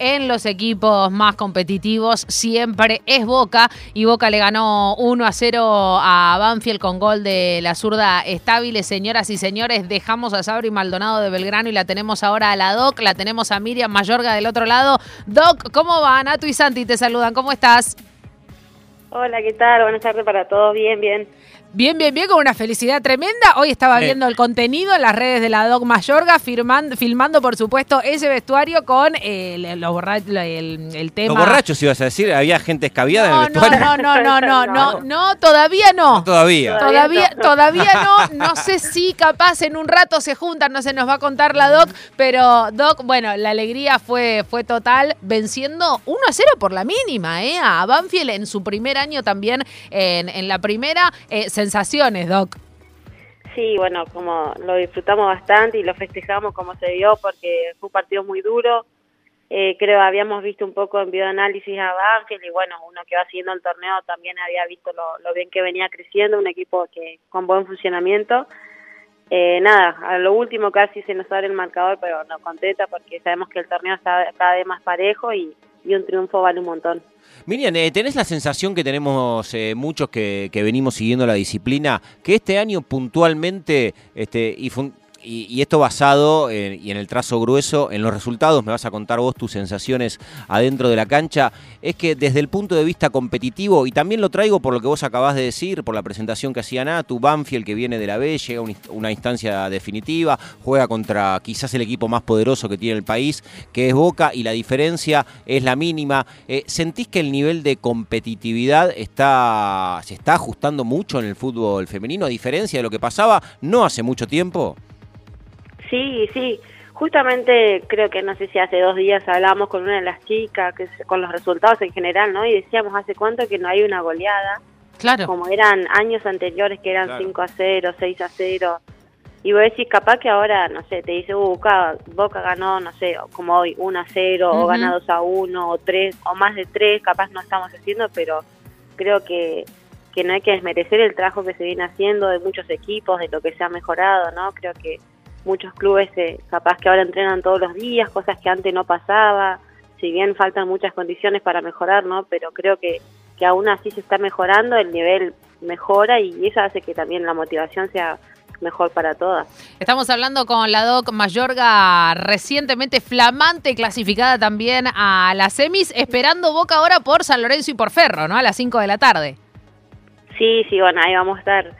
en los equipos más competitivos siempre es Boca y Boca le ganó 1 a 0 a Banfield con gol de la zurda estable. Señoras y señores, dejamos a Sabri Maldonado de Belgrano y la tenemos ahora a la Doc, la tenemos a Miriam Mayorga del otro lado. Doc, ¿cómo van? Natu y Santi te saludan, ¿cómo estás? Hola, ¿qué tal? Buenas tardes para todos, bien, bien. Bien, bien, bien, con una felicidad tremenda. Hoy estaba viendo el contenido en las redes de la Doc Mayorga, firmando, filmando, por supuesto, ese vestuario con el, el, el, tema. Los borrachos, ibas a decir, había gente escabiada en el vestuario. No, no, no, no, no, no, todavía no. todavía. Todavía, todavía no. No sé si capaz en un rato se juntan, no se nos va a contar la Doc, pero Doc, bueno, la alegría fue, fue total, venciendo 1 a 0 por la mínima, ¿eh? A Banfield en su primer año también, en, en la primera. Eh, sensaciones, Doc. Sí, bueno, como lo disfrutamos bastante y lo festejamos como se vio porque fue un partido muy duro. Eh, creo habíamos visto un poco en bioanálisis a Banfield y bueno, uno que va siguiendo el torneo también había visto lo, bien que venía creciendo, un equipo que con buen funcionamiento. Eh, nada, a lo último casi se nos abre el marcador, pero nos contenta porque sabemos que el torneo está cada vez más parejo y, y un triunfo vale un montón. Miriam, eh, ¿tenés la sensación que tenemos eh, muchos que, venimos siguiendo la disciplina, que este año puntualmente, este, y y, esto basado en, y en el trazo grueso, en los resultados, me vas a contar vos tus sensaciones adentro de la cancha, es que desde el punto de vista competitivo, y también lo traigo por lo que vos acabás de decir, por la presentación que hacía Natu, Banfield que viene de la B, llega a una instancia definitiva, juega contra quizás el equipo más poderoso que tiene el país, que es Boca, y la diferencia es la mínima. Eh, ¿Sentís que el nivel de competitividad está, se está ajustando mucho en el fútbol femenino, a diferencia de lo que pasaba no hace mucho tiempo? Sí, sí. Justamente creo que no sé si hace dos días hablamos con una de las chicas, que con los resultados en general, ¿no? Y decíamos hace cuánto que no hay una goleada. Claro. Como eran años anteriores que eran 5 a 0, 6 a 0. Y vos decís, capaz que ahora, no sé, te dice, uh, Boca, Boca ganó, no sé, como hoy, 1 a 0, o gana 2 a 1, o 3, o más de 3, capaz no estamos haciendo, pero creo que, que no hay que desmerecer el trabajo que se viene haciendo de muchos equipos, de lo que se ha mejorado, ¿no? Creo que muchos clubes eh, capaz que ahora entrenan todos los días, cosas que antes no pasaba, si bien faltan muchas condiciones para mejorar, ¿no? Pero creo que, que aún así se está mejorando, el nivel mejora y eso hace que también la motivación sea mejor para todas. Estamos hablando con la Doc Mayorga, recientemente flamante, clasificada también a las semis, esperando Boca ahora por San Lorenzo y por Ferro, ¿no? A las 5 de la tarde. Sí, sí, bueno, ahí vamos a estar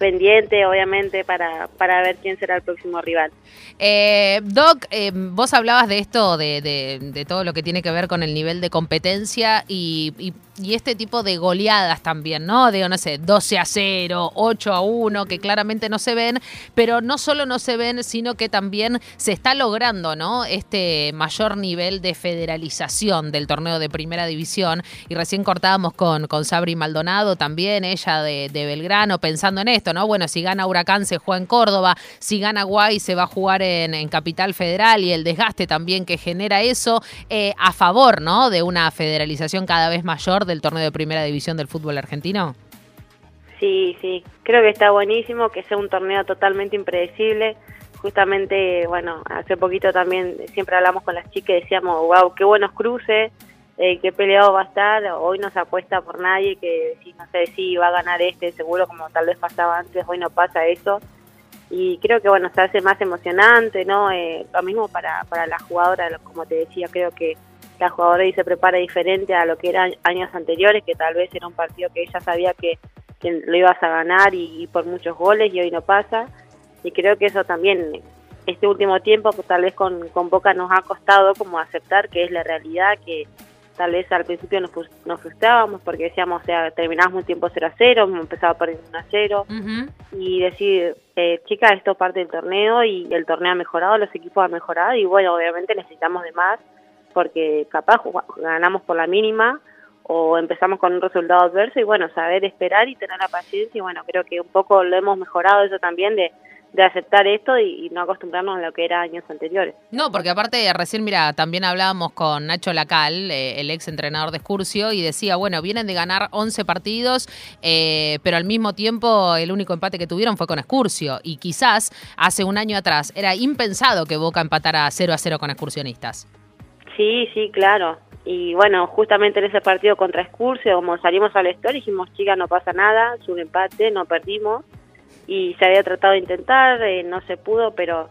pendiente, obviamente, para, para ver quién será el próximo rival. Eh, Doc, eh, vos hablabas de esto, de, de, todo lo que tiene que ver con el nivel de competencia y, y y este tipo de goleadas también, ¿no? De, no sé, 12 a 0, 8 a 1, que claramente no se ven, pero no solo no se ven, sino que también se está logrando, ¿no? Este mayor nivel de federalización del torneo de primera división. Y recién cortábamos con, con Sabri Maldonado también, ella de, Belgrano, pensando en esto, ¿no? Bueno, si gana Huracán se juega en Córdoba, si gana Guay se va a jugar en, Capital Federal y el desgaste también que genera eso eh, a favor, ¿no? De una federalización cada vez mayor del torneo de primera división del fútbol argentino? Sí, sí, creo que está buenísimo que sea un torneo totalmente impredecible. Justamente, bueno, hace poquito también siempre hablamos con las chicas y decíamos, wow, qué buenos cruces, eh, qué peleado va a estar. Hoy no se apuesta por nadie que si no sé si va a ganar este, seguro como tal vez pasaba antes, hoy no pasa eso. Y creo que, bueno, se hace más emocionante, ¿no? Eh, lo mismo para, para la jugadora, como te decía, creo que la jugadora y se prepara diferente a lo que eran años anteriores, que tal vez era un partido que ella sabía que, lo ibas a ganar y, por muchos goles y hoy no pasa. Y creo que eso también, este último tiempo, que tal vez con, con Boca nos ha costado como aceptar que es la realidad, que tal vez al principio nos, nos frustrábamos porque decíamos, o sea, terminamos un tiempo 0 a 0, hemos empezado a perder 1 a 0, y decir, eh, chica, esto parte del torneo y el torneo ha mejorado, los equipos han mejorado y bueno, obviamente necesitamos de más porque capaz ganamos por la mínima o empezamos con un resultado adverso y bueno, saber esperar y tener la paciencia y bueno, creo que un poco lo hemos mejorado eso también de, de aceptar esto y, no acostumbrarnos a lo que era años anteriores. No, porque aparte recién, mira, también hablábamos con Nacho Lacal, eh, el ex entrenador de Excursio, y decía, bueno, vienen de ganar 11 partidos, eh, pero al mismo tiempo el único empate que tuvieron fue con Excursio, y quizás hace un año atrás era impensado que Boca empatara 0 a 0 con excursionistas. Sí, sí, claro. Y bueno, justamente en ese partido contra Escurce, como salimos al store, dijimos, chica, no pasa nada, es un empate, no perdimos. Y se había tratado de intentar, eh, no se pudo, pero,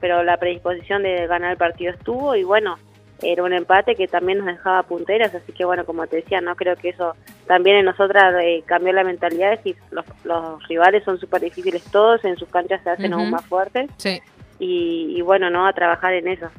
pero la predisposición de ganar el partido estuvo. Y bueno, era un empate que también nos dejaba punteras, así que bueno, como te decía, no creo que eso también en nosotras eh, cambió la mentalidad, es decir, los, los rivales son súper difíciles todos, en sus canchas se hacen aún más fuertes. Sí. Y, y bueno, no, a trabajar en eso.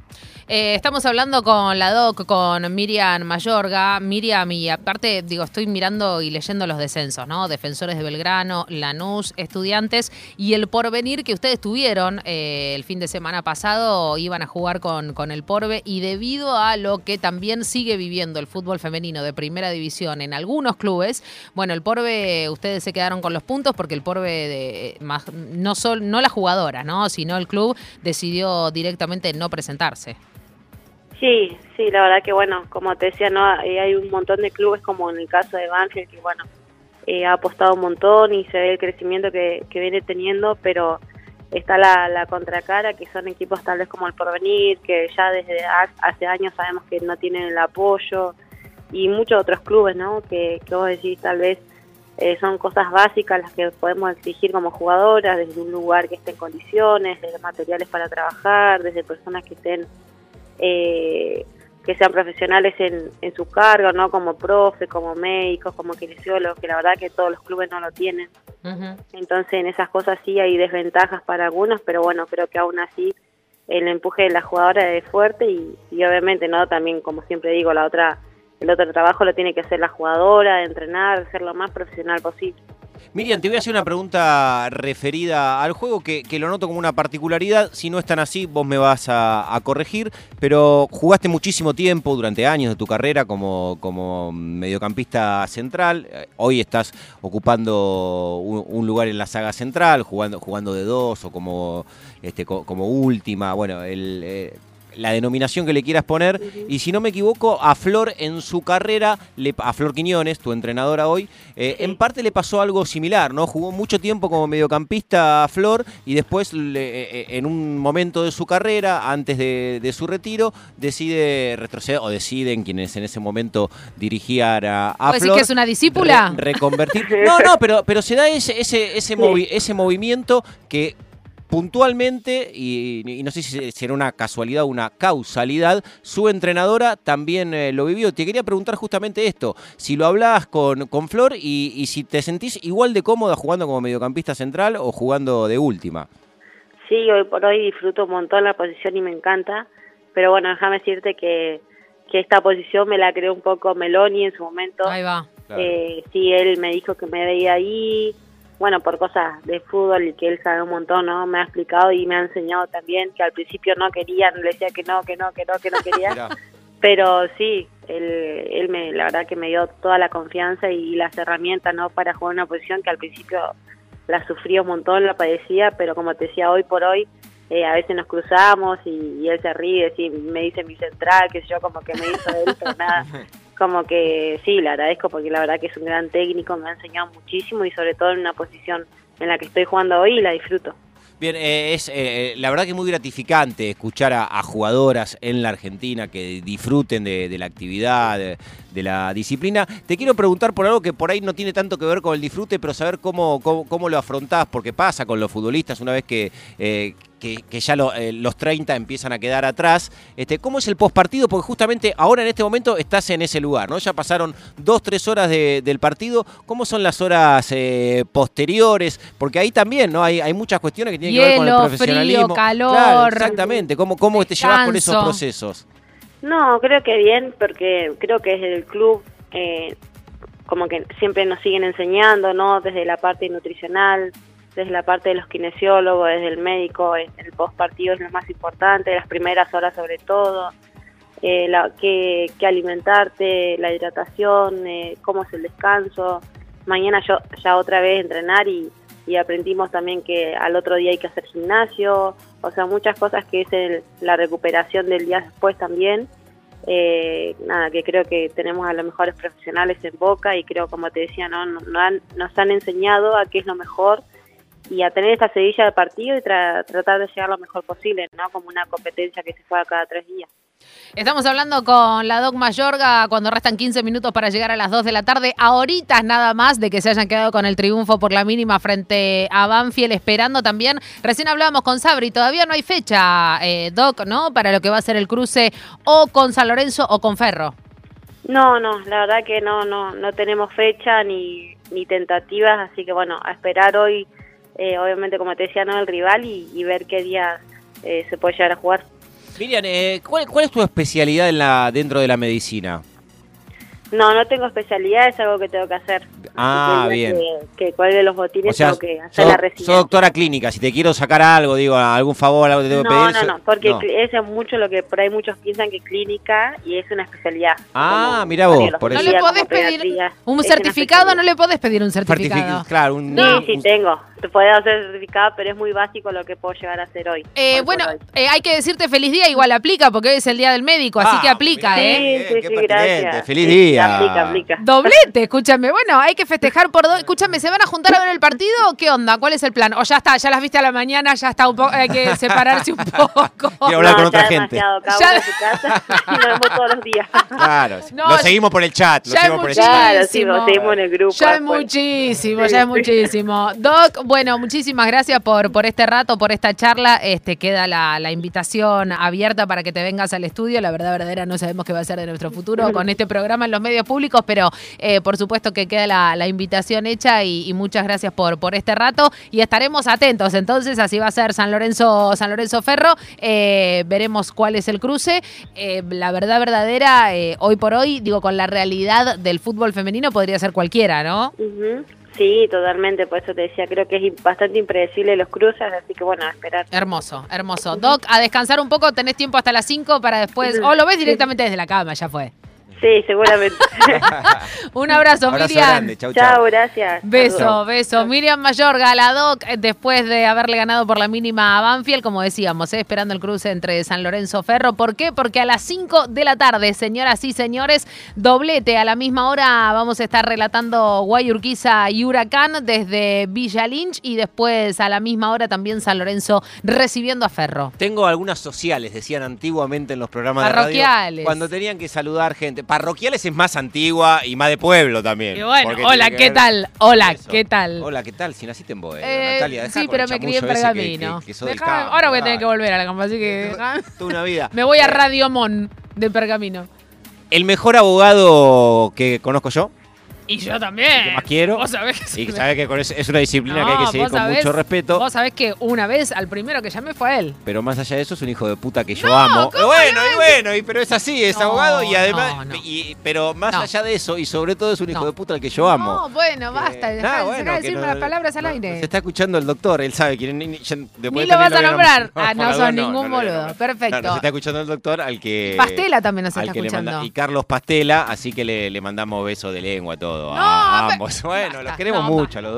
Eh, estamos hablando con la doc, con Miriam Mayorga. Miriam, y aparte, digo, estoy mirando y leyendo los descensos, ¿no? Defensores de Belgrano, Lanús, estudiantes y el porvenir que ustedes tuvieron eh, el fin de semana pasado, iban a jugar con, con el Porve y debido a lo que también sigue viviendo el fútbol femenino de primera división en algunos clubes, bueno, el Porve, ustedes se quedaron con los puntos porque el Porve, de, más, no, sol, no la jugadora, ¿no? Sino el club decidió directamente no presentarse. Sí, sí, la verdad que bueno, como te decía, no eh, hay un montón de clubes como en el caso de Banfield que bueno, eh, ha apostado un montón y se ve el crecimiento que, que viene teniendo, pero está la, la, contracara, que son equipos tal vez como el Porvenir, que ya desde hace años sabemos que no tienen el apoyo, y muchos otros clubes, ¿no? Que, que vos decís tal vez eh, son cosas básicas las que podemos exigir como jugadoras, desde un lugar que esté en condiciones, desde materiales para trabajar, desde personas que estén eh, que sean profesionales en, en su cargo, ¿no? Como profe, como médicos, como kinesiólogos, que la verdad que todos los clubes no lo tienen. Uh -huh. Entonces en esas cosas sí hay desventajas para algunos, pero bueno, creo que aún así el empuje de la jugadora es fuerte y, y obviamente, ¿no? También, como siempre digo, la otra el otro trabajo lo tiene que hacer la jugadora, de entrenar, de ser lo más profesional posible. Miriam, te voy a hacer una pregunta referida al juego que, que, lo noto como una particularidad. Si no es tan así, vos me vas a, corregir. Pero jugaste muchísimo tiempo durante años de tu carrera como, como mediocampista central. Hoy estás ocupando un, un, lugar en la saga central, jugando, jugando de dos o como, este, como última. Bueno, el, eh, la denominación que le quieras poner. Uh -huh. Y si no me equivoco, a Flor en su carrera, le, a Flor Quiñones, tu entrenadora hoy, eh, sí. en parte le pasó algo similar, ¿no? Jugó mucho tiempo como mediocampista a Flor y después, le, eh, en un momento de su carrera, antes de, de, su retiro, decide retroceder, o deciden quienes en ese momento dirigían a, a Flor. que es una discípula? Re, reconvertir. no, no, pero, pero se da ese, ese, ese, movi ese movimiento que puntualmente, y, y, no sé si será una casualidad o una causalidad, su entrenadora también eh, lo vivió. Te quería preguntar justamente esto, si lo hablabas con, con Flor y, y, si te sentís igual de cómoda jugando como mediocampista central o jugando de última. Sí, hoy por hoy disfruto un montón la posición y me encanta, pero bueno, déjame decirte que, que esta posición me la creó un poco Meloni en su momento. Ahí va. Claro. Eh, sí, él me dijo que me veía ahí, bueno, por cosas de fútbol y que él sabe un montón, ¿no? Me ha explicado y me ha enseñado también que al principio no quería, le decía que no, que no, que no, que no quería. Pero sí, él, él me, la verdad que me dio toda la confianza y las herramientas, ¿no? Para jugar una posición que al principio la sufría un montón, la padecía, pero como te decía, hoy por hoy eh, a veces nos cruzamos y, y él se ríe, sí, me dice mi central, que yo como que me hizo él, pero nada, como que sí, le agradezco porque la verdad que es un gran técnico, me ha enseñado muchísimo y sobre todo en una posición en la que estoy jugando hoy y la disfruto. Bien, eh, es eh, la verdad que muy gratificante escuchar a, jugadoras en la Argentina que disfruten de, la actividad, de, de, la disciplina. Te quiero preguntar por algo que por ahí no tiene tanto que ver con el disfrute, pero saber cómo, cómo, cómo lo afrontás, porque pasa con los futbolistas una vez que, eh, que, que, ya lo, eh, los 30 empiezan a quedar atrás. Este, ¿Cómo es el postpartido? Porque justamente ahora en este momento estás en ese lugar, ¿no? Ya pasaron dos, tres horas de, del partido. ¿Cómo son las horas eh, posteriores? Porque ahí también, ¿no? Hay, hay muchas cuestiones que tienen Hielo, que ver con el profesionalismo. Frío, calor. Claro, exactamente. ¿Cómo, cómo te llevas con esos procesos? No, creo que bien, porque creo que desde el club eh, como que siempre nos siguen enseñando, ¿no? Desde la parte nutricional, desde la parte de los kinesiólogos, desde el médico, el post partido es lo más importante, las primeras horas sobre todo, eh, la, qué, alimentarte, la hidratación, eh, cómo es el descanso. Mañana yo ya otra vez entrenar y, y, aprendimos también que al otro día hay que hacer gimnasio, o sea, muchas cosas que es el, la recuperación del día después también. Eh, nada, que creo que tenemos a los mejores profesionales en Boca y creo, como te decía, no, no han, nos han enseñado a qué es lo mejor y a tener esta sedilla de partido y tra tratar de llegar lo mejor posible, ¿no? Como una competencia que se juega cada tres días. Estamos hablando con la Doc Mayorga cuando restan 15 minutos para llegar a las 2 de la tarde. Ahorita nada más de que se hayan quedado con el triunfo por la mínima frente a Banfield, esperando también. Recién hablábamos con Sabri, todavía no hay fecha, eh, Doc, ¿no? Para lo que va a ser el cruce o con San Lorenzo o con Ferro. No, no, la verdad que no, no, no tenemos fecha ni, ni tentativas, así que bueno, a esperar hoy, eh, obviamente como te decía, no el rival y, y ver qué día eh, se puede llegar a jugar. Miriam, eh, ¿cuál, ¿cuál es tu especialidad en la, dentro de la medicina? No, no tengo especialidad, es algo que tengo que hacer. Ah, que bien. Que, que cuelgue los O botines sea, tengo que hacer sos, la residencia. sos doctora clínica, si te quiero sacar algo, digo, algún favor, algo te tengo que no, pedir. no, so- no, porque no. cl- eso es mucho lo que por ahí muchos piensan que clínica y es una especialidad. Ah, Como mirá vos, por ¿No eso. le como podés pedir un certificado? ¿No le podés pedir un certificado? Certific- claro, un, Sí, un- sí tengo. Te podés hacer certificado, pero es muy básico lo que puedo llegar a hacer hoy. Eh, bueno, hoy. eh, hay que decirte feliz día, igual aplica, porque hoy es el día del médico, así Ah, que aplica. ¿eh? Sí, sí, qué sí, gracias. Feliz Sí, día. Aplica, aplica. Doblete, escúchame. Bueno, hay que festejar por dos. Escúchame, ¿se van a juntar a ver el partido o qué onda? ¿Cuál es el plan? O ya está, ya las viste a la mañana, ya está un poco, hay que separarse un poco. Quiero hablar con otra gente. Ya- uno en su casa y nos vemos todos los días. Claro, No, lo seguimos por el chat, lo Ya es seguimos por el chat. Claro, sí, nos seguimos en el grupo. Ya es muchísimo, Sí, ya es sí. muchísimo. Doc, bueno, muchísimas gracias por, por este rato, por esta charla. Este queda la, la invitación abierta para que te vengas al estudio. La verdad verdadera no sabemos qué va a ser de nuestro futuro con este programa en los medios públicos, pero eh, por supuesto que queda la, la invitación hecha y, y muchas gracias por, por este rato. Y estaremos atentos. Entonces, así va a ser San Lorenzo, San Lorenzo Ferro. Eh, veremos cuál es el cruce. Eh, la verdad verdadera, eh, hoy por hoy, digo, con la realidad del fútbol femenino podría ser cualquiera, ¿no? Ujú. Sí, totalmente, por eso te decía, creo que es bastante impredecible los cruces, así que bueno, a esperar. Hermoso, hermoso. Doc, a descansar un poco, tenés tiempo hasta las 5 para después. O lo ves directamente desde la cama, ya fue. Sí, seguramente. Un abrazo, Abrazo Miriam. grande, chau, chau. Chao, gracias. Beso, Saludos. beso. Miriam Mayorga, la Doc, eh, después de haberle ganado por la mínima a Banfield, como decíamos, eh, esperando el cruce entre San Lorenzo Ferro. ¿Por qué? Porque a las 5 de la tarde, señoras y señores, doblete. A la misma hora vamos a estar relatando Guayurquiza y Huracán desde Villa Lynch y después a la misma hora también San Lorenzo recibiendo a Ferro. Tengo algunas sociales, decían antiguamente en los programas de radio. Parroquiales. Cuando tenían que saludar gente. Parroquiales es más antigua y más de pueblo también. Y bueno, hola, ¿qué ver- tal? Hola, Eso. ¿qué tal? Hola, ¿qué tal? Si naciste en Boedo, Eh, Natalia. sí, pero me crié en que- Pergamino. que- que sos del Dejá- campo, ahora voy a tener que volver a la campo, así que Toda una vida. me voy a Radio Mon de Pergamino. El mejor abogado que conozco yo, Y yo también. que más quiero. Vos sabés que y sabes que con es, es una disciplina que hay que seguir con sabés- mucho respeto. Vos sabés que una vez al primero que llamé fue a él. Pero más allá de eso es un hijo de puta que yo No, amo. ¿cómo bueno, no y bueno, y, pero es así, es No, abogado y además, y- pero más allá de eso y sobre todo es un hijo de puta al que yo amo. No, bueno, basta. No, dejá bueno, de decirme las palabras al aire. Se está escuchando el doctor, él sabe quién ni, lo vas a nombrar. Ah, no sos ningún boludo. Perfecto. Nos está escuchando el doctor al que. Pastela también nos está escuchando. y Carlos Pastela, así que le, mandamos besos de lengua a todo. No, a pe- ambos. Bueno, los queremos no, mucho a los dos.